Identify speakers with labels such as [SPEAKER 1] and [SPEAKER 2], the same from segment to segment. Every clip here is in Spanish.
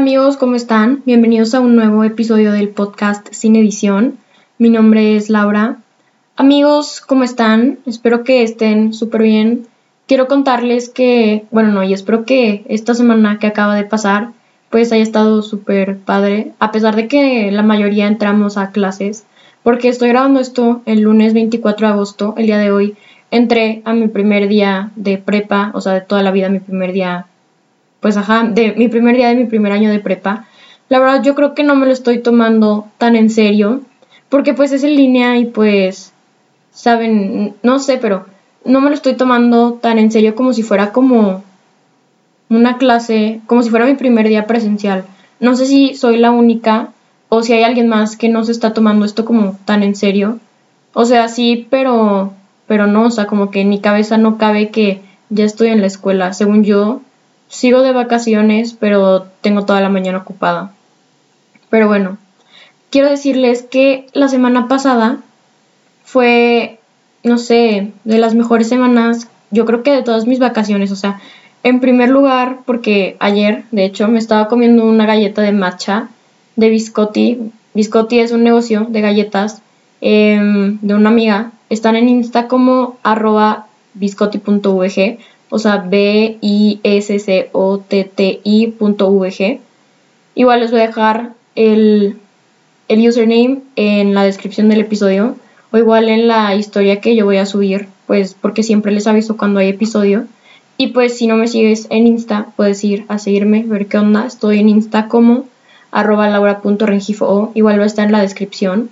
[SPEAKER 1] amigos, ¿cómo están? Bienvenidos a un nuevo episodio del podcast Sin Edición. Mi nombre es Laura. Amigos, ¿cómo están? Espero que estén súper bien. Quiero contarles que, bueno, no, y espero que esta semana que acaba de pasar, pues haya estado súper padre, a pesar de que la mayoría entramos a clases, porque estoy grabando esto el lunes 24 de agosto, el día de hoy, entré a mi primer día de prepa, o sea, de toda la vida, mi primer día pues ajá, de mi primer día de mi primer año de prepa, la verdad yo creo que no me lo estoy tomando tan en serio, porque pues es en línea y pues, saben, no sé, pero no me lo estoy tomando tan en serio como si fuera como una clase, como si fuera mi primer día presencial. No sé si soy la única o si hay alguien más que no se está tomando esto como tan en serio. O sea, sí, pero pero no, o sea, como que en mi cabeza no cabe que ya estoy en la escuela. Según yo, Sigo de vacaciones, pero tengo toda la mañana ocupada. Pero bueno, quiero decirles que la semana pasada fue, no sé, de las mejores semanas, yo creo que de todas mis vacaciones. O sea, en primer lugar, porque ayer, de hecho, me estaba comiendo una galleta de matcha de Biscotti. Biscotti es un negocio de galletas em, de una amiga. Están en Insta como arroba biscotti.vg o sea, B-I-S-C-O-T-T-I.vg. Igual les voy a dejar el, el username en la descripción del episodio o igual en la historia que yo voy a subir, pues porque siempre les aviso cuando hay episodio. Y pues si no me sigues en Insta, puedes ir a seguirme, ver qué onda. Estoy en Insta como arroba laura.rengifo, igual va a estar en la descripción.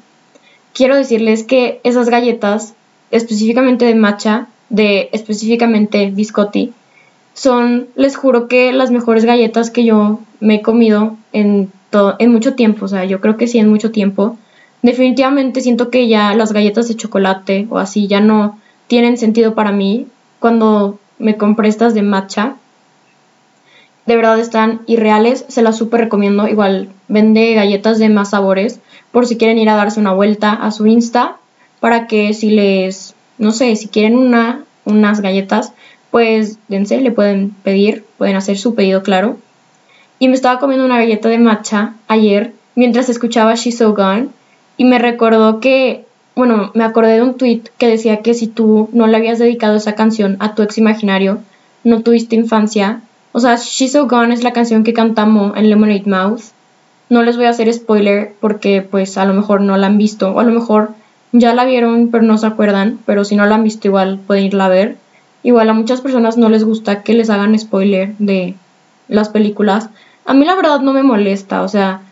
[SPEAKER 1] Quiero decirles que esas galletas, específicamente de matcha, de específicamente biscotti, son, les juro que las mejores galletas que yo me he comido en, en mucho tiempo, o sea, yo creo que sí en mucho tiempo. Definitivamente siento que ya las galletas de chocolate o así ya no tienen sentido para mí cuando me compré estas de matcha. De verdad están irreales, se las súper recomiendo. Igual vende galletas de más sabores por si quieren ir a darse una vuelta a su Insta para que si les no sé, si quieren una, unas galletas, pues dense, le pueden pedir, pueden hacer su pedido, claro. Y me estaba comiendo una galleta de matcha ayer mientras escuchaba She's So Gone y me recordó que, bueno, me acordé de un tweet que decía que si tú no le habías dedicado esa canción a tu ex imaginario, no tuviste infancia. O sea, She's So Gone es la canción que cantamos en Lemonade Mouth. No les voy a hacer spoiler porque pues a lo mejor no la han visto o a lo mejor ya la vieron pero no se acuerdan, pero si no la han visto igual pueden irla a ver. Igual a muchas personas no les gusta que les hagan spoiler de las películas. A mí la verdad no me molesta, o sea,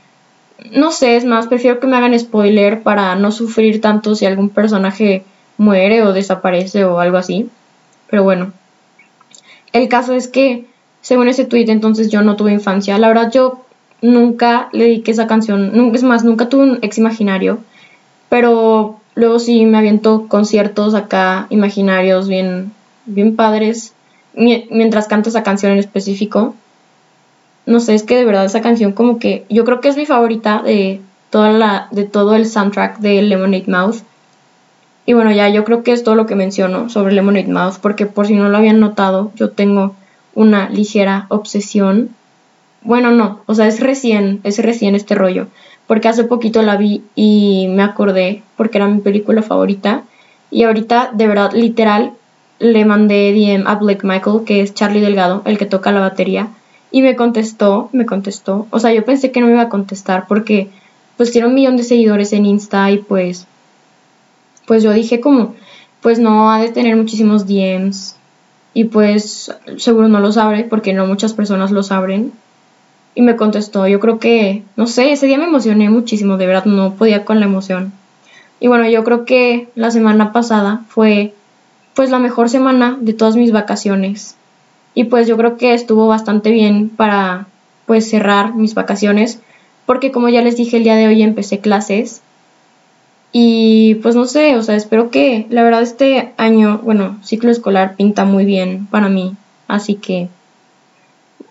[SPEAKER 1] no sé, es más, prefiero que me hagan spoiler para no sufrir tanto si algún personaje muere o desaparece o algo así. Pero bueno, el caso es que, según ese tweet, entonces yo no tuve infancia. La verdad, yo nunca le dediqué esa canción, es más, nunca tuve un ex imaginario, pero Luego sí me aviento conciertos acá imaginarios bien, bien padres mientras canto esa canción en específico. No sé, es que de verdad esa canción como que yo creo que es mi favorita de toda la de todo el soundtrack de Lemonade Mouth. Y bueno, ya yo creo que es todo lo que menciono sobre Lemonade Mouth porque por si no lo habían notado, yo tengo una ligera obsesión. Bueno, no, o sea, es recién, es recién este rollo porque hace poquito la vi y me acordé porque era mi película favorita. Y ahorita, de verdad, literal, le mandé DM a Blake Michael, que es Charlie Delgado, el que toca la batería, y me contestó, me contestó. O sea, yo pensé que no me iba a contestar porque pues tiene un millón de seguidores en Insta y pues pues yo dije como pues no ha de tener muchísimos DMs y pues seguro no los abre porque no muchas personas los abren y me contestó. Yo creo que, no sé, ese día me emocioné muchísimo, de verdad no podía con la emoción. Y bueno, yo creo que la semana pasada fue pues la mejor semana de todas mis vacaciones. Y pues yo creo que estuvo bastante bien para pues cerrar mis vacaciones, porque como ya les dije el día de hoy empecé clases. Y pues no sé, o sea, espero que la verdad este año, bueno, ciclo escolar pinta muy bien para mí, así que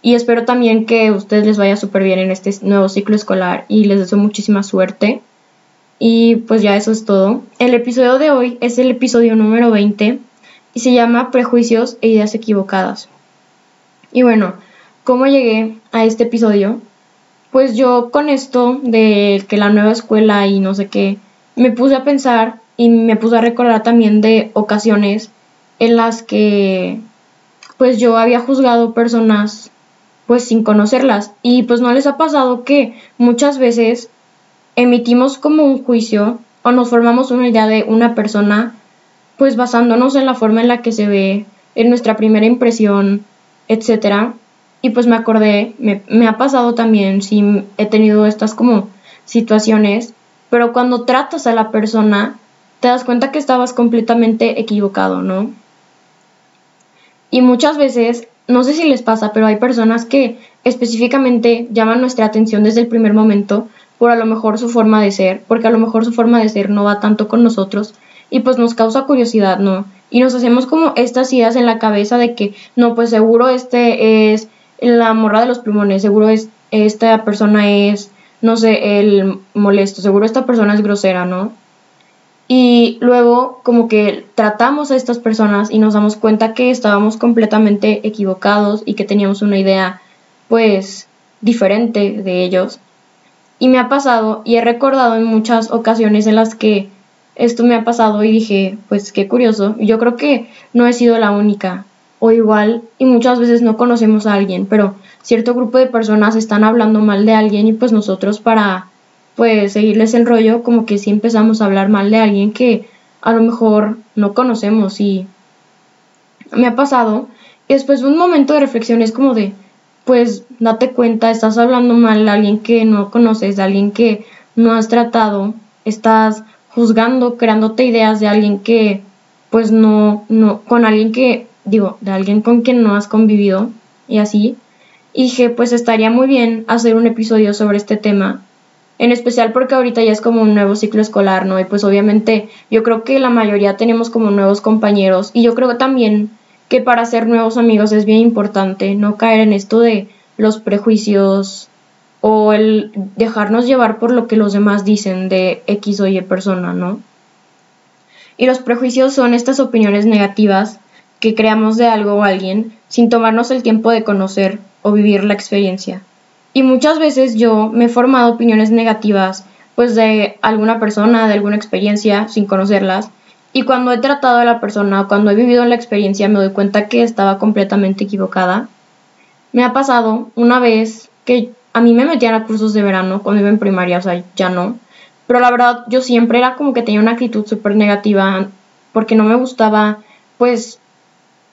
[SPEAKER 1] y espero también que a ustedes les vaya súper bien en este nuevo ciclo escolar y les deseo muchísima suerte. Y pues ya eso es todo. El episodio de hoy es el episodio número 20 y se llama Prejuicios e Ideas Equivocadas. Y bueno, ¿cómo llegué a este episodio? pues yo con esto de que la nueva escuela y no sé qué, me puse a pensar y me puse a recordar también de ocasiones en las que pues yo había juzgado personas pues sin conocerlas y pues no les ha pasado que muchas veces emitimos como un juicio o nos formamos una idea de una persona pues basándonos en la forma en la que se ve, en nuestra primera impresión, etcétera. Y pues me acordé, me, ha pasado también, sí, he tenido estas como situaciones, pero cuando tratas a la persona, te das cuenta que estabas completamente equivocado, ¿no? Y muchas veces, no sé si les pasa, pero hay personas que específicamente llaman nuestra atención desde el primer momento por a lo mejor su forma de ser, porque a lo mejor su forma de ser no va tanto con nosotros y pues nos causa curiosidad, ¿no? Y nos hacemos como estas ideas en la cabeza de que, no, pues seguro este es la morra de los plumones, seguro es, esta persona es, no sé, el molesto, seguro esta persona es grosera, ¿no? Y luego como que tratamos a estas personas y nos damos cuenta que estábamos completamente equivocados y que teníamos una idea pues diferente de ellos. Y me ha pasado y he recordado en muchas ocasiones en las que esto me ha pasado y dije, pues qué curioso. Yo creo que no he sido la única. O igual, y muchas veces no conocemos a alguien, pero cierto grupo de personas están hablando mal de alguien y pues nosotros para pues seguirles el rollo, como que sí empezamos a hablar mal de alguien que a lo mejor no conocemos y me ha pasado. Y después de un momento de reflexión es como de, pues date cuenta, estás hablando mal de alguien que no conoces, de alguien que no has tratado, estás juzgando, creándote ideas de alguien que, pues no, no, con alguien que, digo, de alguien con quien no has convivido y así. Y dije, pues estaría muy bien hacer un episodio sobre este tema. En especial porque ahorita ya es como un nuevo ciclo escolar, ¿no? Y pues obviamente yo creo que la mayoría tenemos como nuevos compañeros. Y yo creo también que para hacer nuevos amigos es bien importante no caer en esto de los prejuicios o el dejarnos llevar por lo que los demás dicen de X o Y persona, ¿no? Y los prejuicios son estas opiniones negativas que creamos de algo o alguien sin tomarnos el tiempo de conocer o vivir la experiencia. Y muchas veces yo me he formado opiniones negativas pues de alguna persona, de alguna experiencia, sin conocerlas. Y cuando he tratado a la persona o cuando he vivido la experiencia me doy cuenta que estaba completamente equivocada. Me ha pasado una vez que a mí me metían a cursos de verano cuando iba en primaria, o sea, ya no. Pero la verdad, yo siempre era como que tenía una actitud súper negativa porque no me gustaba, pues,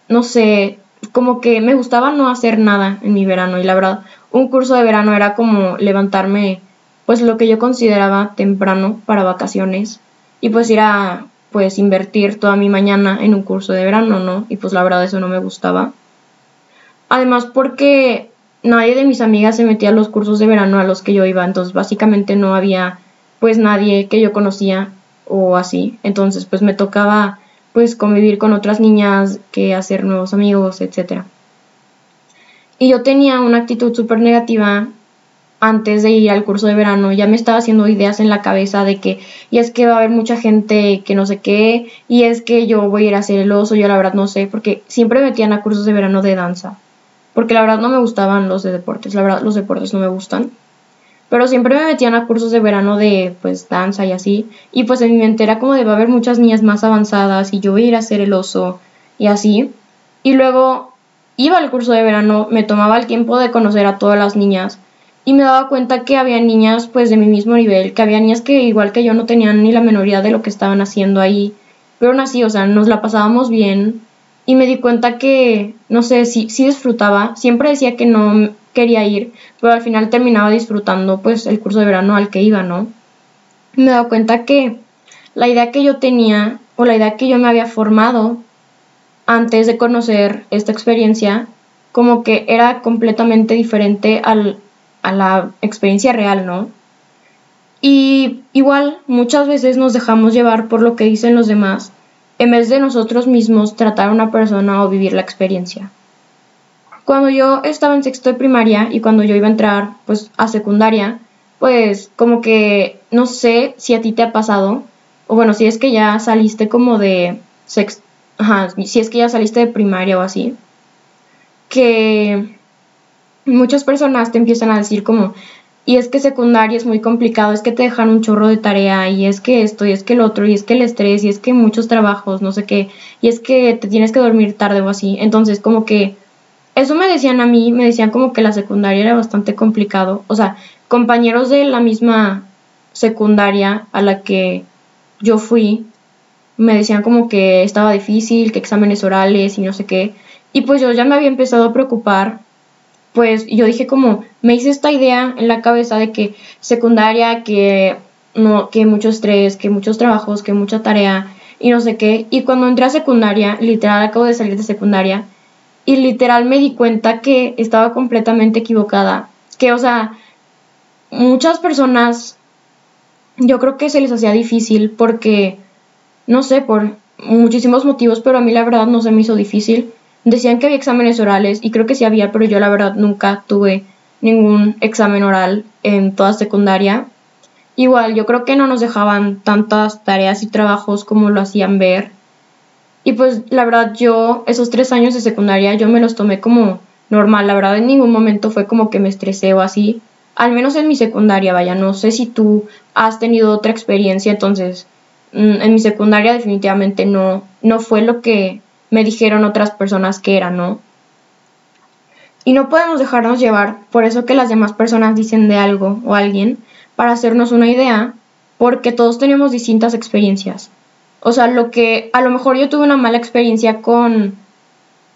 [SPEAKER 1] no sé, como que me gustaba no hacer nada en mi verano. Y la verdad, un curso de verano era como levantarme, pues, lo que yo consideraba temprano para vacaciones. Y pues ir a, pues, invertir toda mi mañana en un curso de verano, ¿no? Y pues la verdad eso no me gustaba. Además porque nadie de mis amigas se metía a los cursos de verano a los que yo iba, entonces básicamente no había pues nadie que yo conocía o así, entonces pues me tocaba pues convivir con otras niñas, que hacer nuevos amigos, etc. Y yo tenía una actitud súper negativa antes de ir al curso de verano, ya me estaba haciendo ideas en la cabeza de que, y es que va a haber mucha gente que no sé qué, y es que yo voy a ir a hacer el oso, yo la verdad no sé, porque siempre me metían a cursos de verano de danza porque la verdad no me gustaban los de deportes, la verdad los deportes no me gustan. Pero siempre me metían a cursos de verano de pues danza y así, y pues en mi mente era como de va a haber muchas niñas más avanzadas y yo voy a ir a hacer el oso y así. Y luego iba al curso de verano, me tomaba el tiempo de conocer a todas las niñas y me daba cuenta que había niñas pues de mi mismo nivel, que había niñas que igual que yo no tenían ni la menor idea de lo que estaban haciendo ahí, pero aún así, o sea, nos la pasábamos bien, y me di cuenta que, no sé, sí, sí disfrutaba, siempre decía que no quería ir, pero al final terminaba disfrutando pues el curso de verano al que iba, ¿no? Me he cuenta que la idea que yo tenía o la idea que yo me había formado antes de conocer esta experiencia, como que era completamente diferente al, a la experiencia real, ¿no? Y igual muchas veces nos dejamos llevar por lo que dicen los demás en vez de nosotros mismos tratar a una persona o vivir la experiencia. Cuando yo estaba en sexto de primaria y cuando yo iba a entrar pues a secundaria, pues como que no sé si a ti te ha pasado, o bueno, si es que ya saliste como de sexto, ajá, si es que ya saliste de primaria o así, que muchas personas te empiezan a decir como, y es que secundaria es muy complicado, es que te dejan un chorro de tarea y es que esto y es que el otro y es que el estrés y es que muchos trabajos, no sé qué, y es que te tienes que dormir tarde o así. Entonces como que eso me decían a mí, me decían como que la secundaria era bastante complicado. O sea, compañeros de la misma secundaria a la que yo fui, me decían como que estaba difícil, que exámenes orales y no sé qué. Y pues yo ya me había empezado a preocupar, pues yo dije como, me hice esta idea en la cabeza de que secundaria, que no, que mucho estrés, que muchos trabajos, que mucha tarea y no sé qué. Y cuando entré a secundaria, literal acabo de salir de secundaria, y literal me di cuenta que estaba completamente equivocada. Que, o sea, muchas personas, yo creo que se les hacía difícil porque, no sé, por muchísimos motivos, pero a mí la verdad no se me hizo difícil. Decían que había exámenes orales y creo que sí había, pero yo la verdad nunca tuve ningún examen oral en toda secundaria. Igual, yo creo que no nos dejaban tantas tareas y trabajos como lo hacían ver. Y pues la verdad yo, esos tres años de secundaria, yo me los tomé como normal. La verdad en ningún momento fue como que me estresé o así. Al menos en mi secundaria, vaya. No sé si tú has tenido otra experiencia, entonces en mi secundaria definitivamente no, no fue lo que me dijeron otras personas que era, ¿no? Y no podemos dejarnos llevar por eso que las demás personas dicen de algo o alguien para hacernos una idea, porque todos tenemos distintas experiencias. O sea, lo que a lo mejor yo tuve una mala experiencia con,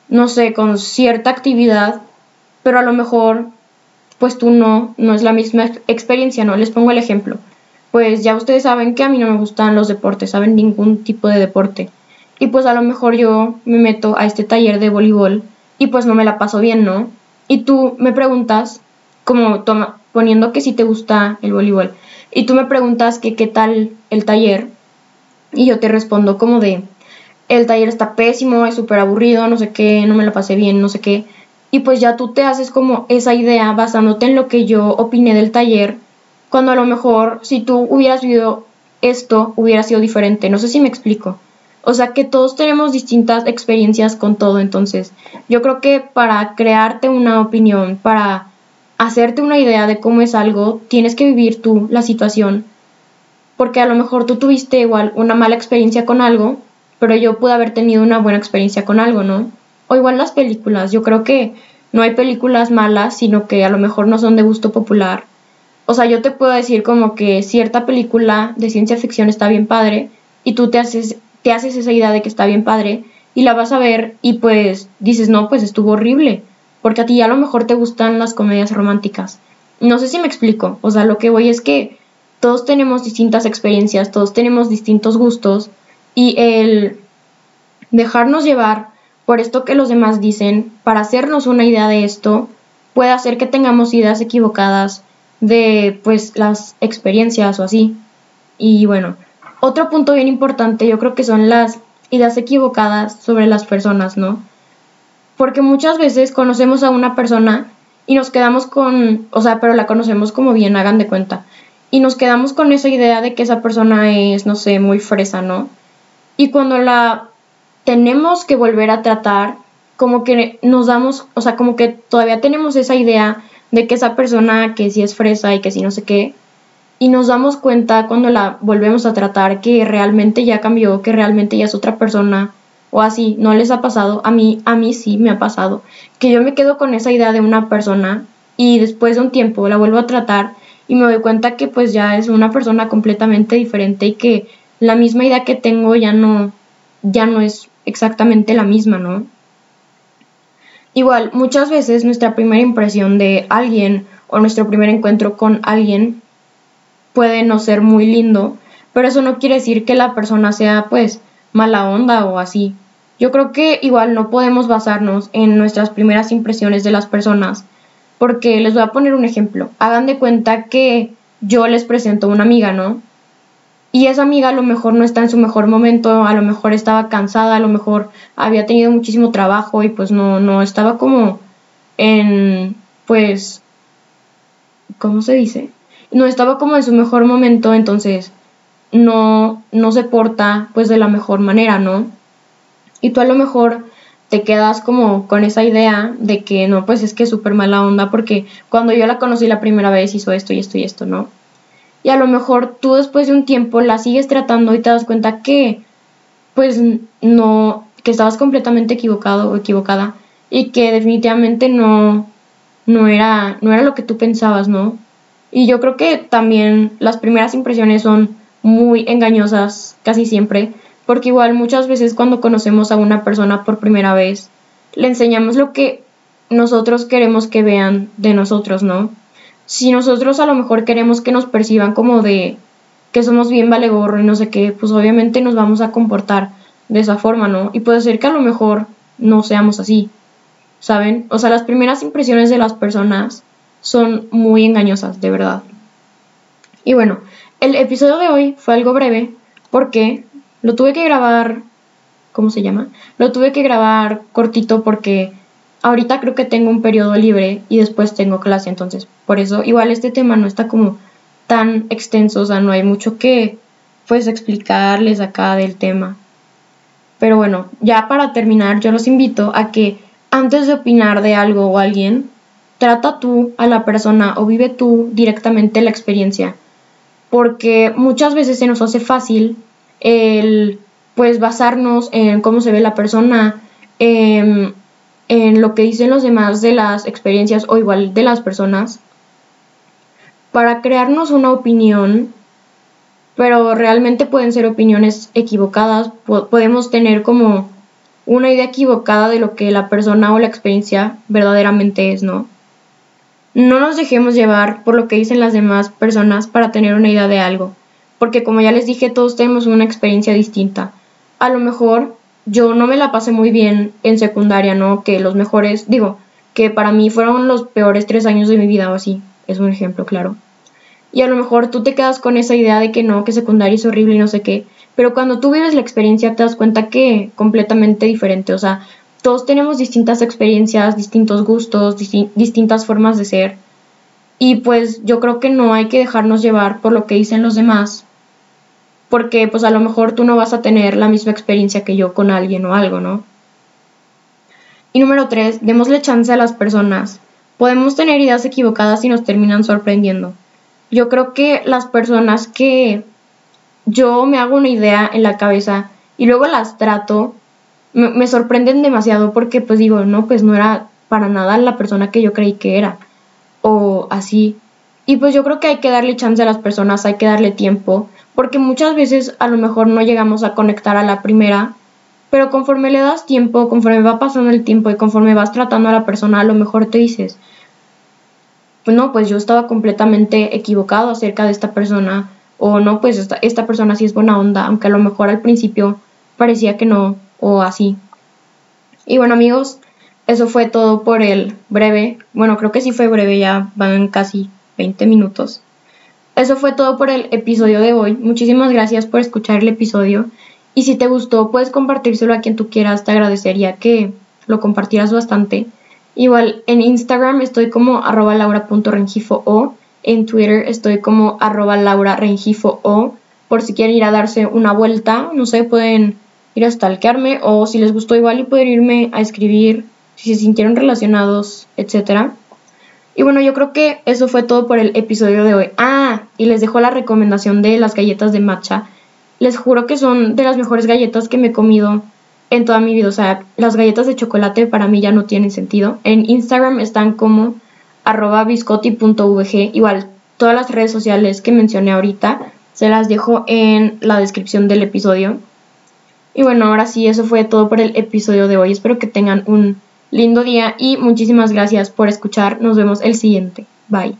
[SPEAKER 1] no sé, con cierta actividad, pero a lo mejor, pues tú no, no es la misma experiencia, ¿no? Les pongo el ejemplo. Pues ya ustedes saben que a mí no me gustan los deportes, saben ningún tipo de deporte. Y pues a lo mejor yo me meto a este taller de voleibol y pues no me la paso bien, ¿no? Y tú me preguntas, como toma, poniendo que si te gusta el voleibol, y tú me preguntas que qué tal el taller, y yo te respondo como de, el taller está pésimo, es súper aburrido, no sé qué, no me la pasé bien, no sé qué. Y pues ya tú te haces como esa idea basándote en lo que yo opiné del taller, cuando a lo mejor si tú hubieras vivido esto hubiera sido diferente. No sé si me explico. O sea que todos tenemos distintas experiencias con todo, entonces yo creo que para crearte una opinión, para hacerte una idea de cómo es algo, tienes que vivir tú la situación, porque a lo mejor tú tuviste igual una mala experiencia con algo, pero yo pude haber tenido una buena experiencia con algo, ¿no? O igual las películas, yo creo que no hay películas malas, sino que a lo mejor no son de gusto popular. O sea, yo te puedo decir como que cierta película de ciencia ficción está bien padre y tú te haces te haces esa idea de que está bien padre y la vas a ver y pues dices, no, pues estuvo horrible, porque a ti a lo mejor te gustan las comedias románticas. No sé si me explico, o sea, lo que voy es que todos tenemos distintas experiencias, todos tenemos distintos gustos y el dejarnos llevar por esto que los demás dicen para hacernos una idea de esto puede hacer que tengamos ideas equivocadas de pues las experiencias o así. Y bueno, otro punto bien importante yo creo que son las ideas equivocadas sobre las personas, ¿no? Porque muchas veces conocemos a una persona y nos quedamos con, o sea, pero la conocemos como bien, hagan de cuenta. Y nos quedamos con esa idea de que esa persona es, no sé, muy fresa, ¿no? Y cuando la tenemos que volver a tratar, como que nos damos, o sea, como que todavía tenemos esa idea de que esa persona que sí es fresa y que sí no sé qué, y nos damos cuenta cuando la volvemos a tratar que realmente ya cambió, que realmente ya es otra persona o así, no les ha pasado, a mí a mí sí me ha pasado, que yo me quedo con esa idea de una persona y después de un tiempo la vuelvo a tratar y me doy cuenta que pues ya es una persona completamente diferente y que la misma idea que tengo ya no ya no es exactamente la misma, ¿no? Igual, muchas veces nuestra primera impresión de alguien o nuestro primer encuentro con alguien puede no ser muy lindo, pero eso no quiere decir que la persona sea pues mala onda o así. Yo creo que igual no podemos basarnos en nuestras primeras impresiones de las personas, porque les voy a poner un ejemplo. Hagan de cuenta que yo les presento a una amiga, ¿no? Y esa amiga a lo mejor no está en su mejor momento, a lo mejor estaba cansada, a lo mejor había tenido muchísimo trabajo y pues no, no estaba como en, pues, ¿cómo se dice? no estaba como en su mejor momento, entonces no, no se porta pues de la mejor manera, ¿no? Y tú a lo mejor te quedas como con esa idea de que no, pues es que es súper mala onda porque cuando yo la conocí la primera vez hizo esto y esto y esto, ¿no? Y a lo mejor tú después de un tiempo la sigues tratando y te das cuenta que pues no, que estabas completamente equivocado o equivocada y que definitivamente no, no, era, no era lo que tú pensabas, ¿no? Y yo creo que también las primeras impresiones son muy engañosas casi siempre porque igual muchas veces cuando conocemos a una persona por primera vez, le enseñamos lo que nosotros queremos que vean de nosotros, ¿no? Si nosotros a lo mejor queremos que nos perciban como de que somos bien vale gorro y no sé qué, pues obviamente nos vamos a comportar de esa forma, ¿no? Y puede ser que a lo mejor no seamos así, ¿saben? O sea, las primeras impresiones de las personas son muy engañosas, de verdad. Y bueno, el episodio de hoy fue algo breve porque lo tuve que grabar, ¿cómo se llama? Lo tuve que grabar cortito porque ahorita creo que tengo un periodo libre y después tengo clase, entonces por eso igual este tema no está como tan extenso, o sea, no hay mucho que pues explicarles acá del tema. Pero bueno, ya para terminar, yo los invito a que antes de opinar de algo o alguien, trata tú a la persona o vive tú directamente la experiencia. Porque muchas veces se nos hace fácil el pues basarnos en cómo se ve la persona, en, en lo que dicen los demás de las experiencias o igual de las personas, para crearnos una opinión, pero realmente pueden ser opiniones equivocadas, podemos tener como una idea equivocada de lo que la persona o la experiencia verdaderamente es, ¿no? No nos dejemos llevar por lo que dicen las demás personas para tener una idea de algo porque como ya les dije, todos tenemos una experiencia distinta. A lo mejor yo no me la pasé muy bien en secundaria, ¿no? Que los mejores, digo, que para mí fueron los peores tres años de mi vida o así, es un ejemplo claro. Y a lo mejor tú te quedas con esa idea de que no, que secundaria es horrible y no sé qué, pero cuando tú vives la experiencia te das cuenta que completamente diferente, o sea, todos tenemos distintas experiencias, distintos gustos, distintas formas de ser. Y pues yo creo que no hay que dejarnos llevar por lo que dicen los demás, porque pues a lo mejor tú no vas a tener la misma experiencia que yo con alguien o algo, ¿no? Y número tres, démosle chance a las personas. Podemos tener ideas equivocadas y nos terminan sorprendiendo. Yo creo que las personas que yo me hago una idea en la cabeza y luego las trato, me, me sorprenden demasiado porque pues digo, no, pues no era para nada la persona que yo creí que era. O así. Y pues yo creo que hay que darle chance a las personas, hay que darle tiempo porque muchas veces a lo mejor no llegamos a conectar a la primera, pero conforme le das tiempo, conforme va pasando el tiempo y conforme vas tratando a la persona, a lo mejor te dices, no, pues yo estaba completamente equivocado acerca de esta persona, o no, pues esta, esta persona sí es buena onda, aunque a lo mejor al principio parecía que no, o así. Y bueno amigos, eso fue todo por el breve, bueno creo que sí fue breve, ya van casi 20 minutos. Eso fue todo por el episodio de hoy. Muchísimas gracias por escuchar el episodio. Y si te gustó, puedes compartírselo a quien tú quieras. Te agradecería que lo compartieras bastante. Igual en Instagram estoy como arroba laura.rengifo o en Twitter estoy como arroba laura o por si quieren ir a darse una vuelta, no sé, pueden ir a stalkearme o si les gustó igual y pueden irme a escribir si se sintieron relacionados, etcétera. Y bueno, yo creo que eso fue todo por el episodio de hoy. Ah, y les dejo la recomendación de las galletas de matcha. Les juro que son de las mejores galletas que me he comido en toda mi vida. O sea, las galletas de chocolate para mí ya no tienen sentido. En Instagram están como arroba biscotti.vg. Igual, todas las redes sociales que mencioné ahorita se las dejo en la descripción del episodio. Y bueno, ahora sí, eso fue todo por el episodio de hoy. Espero que tengan un lindo día y muchísimas gracias por escuchar. Nos vemos el siguiente. Bye.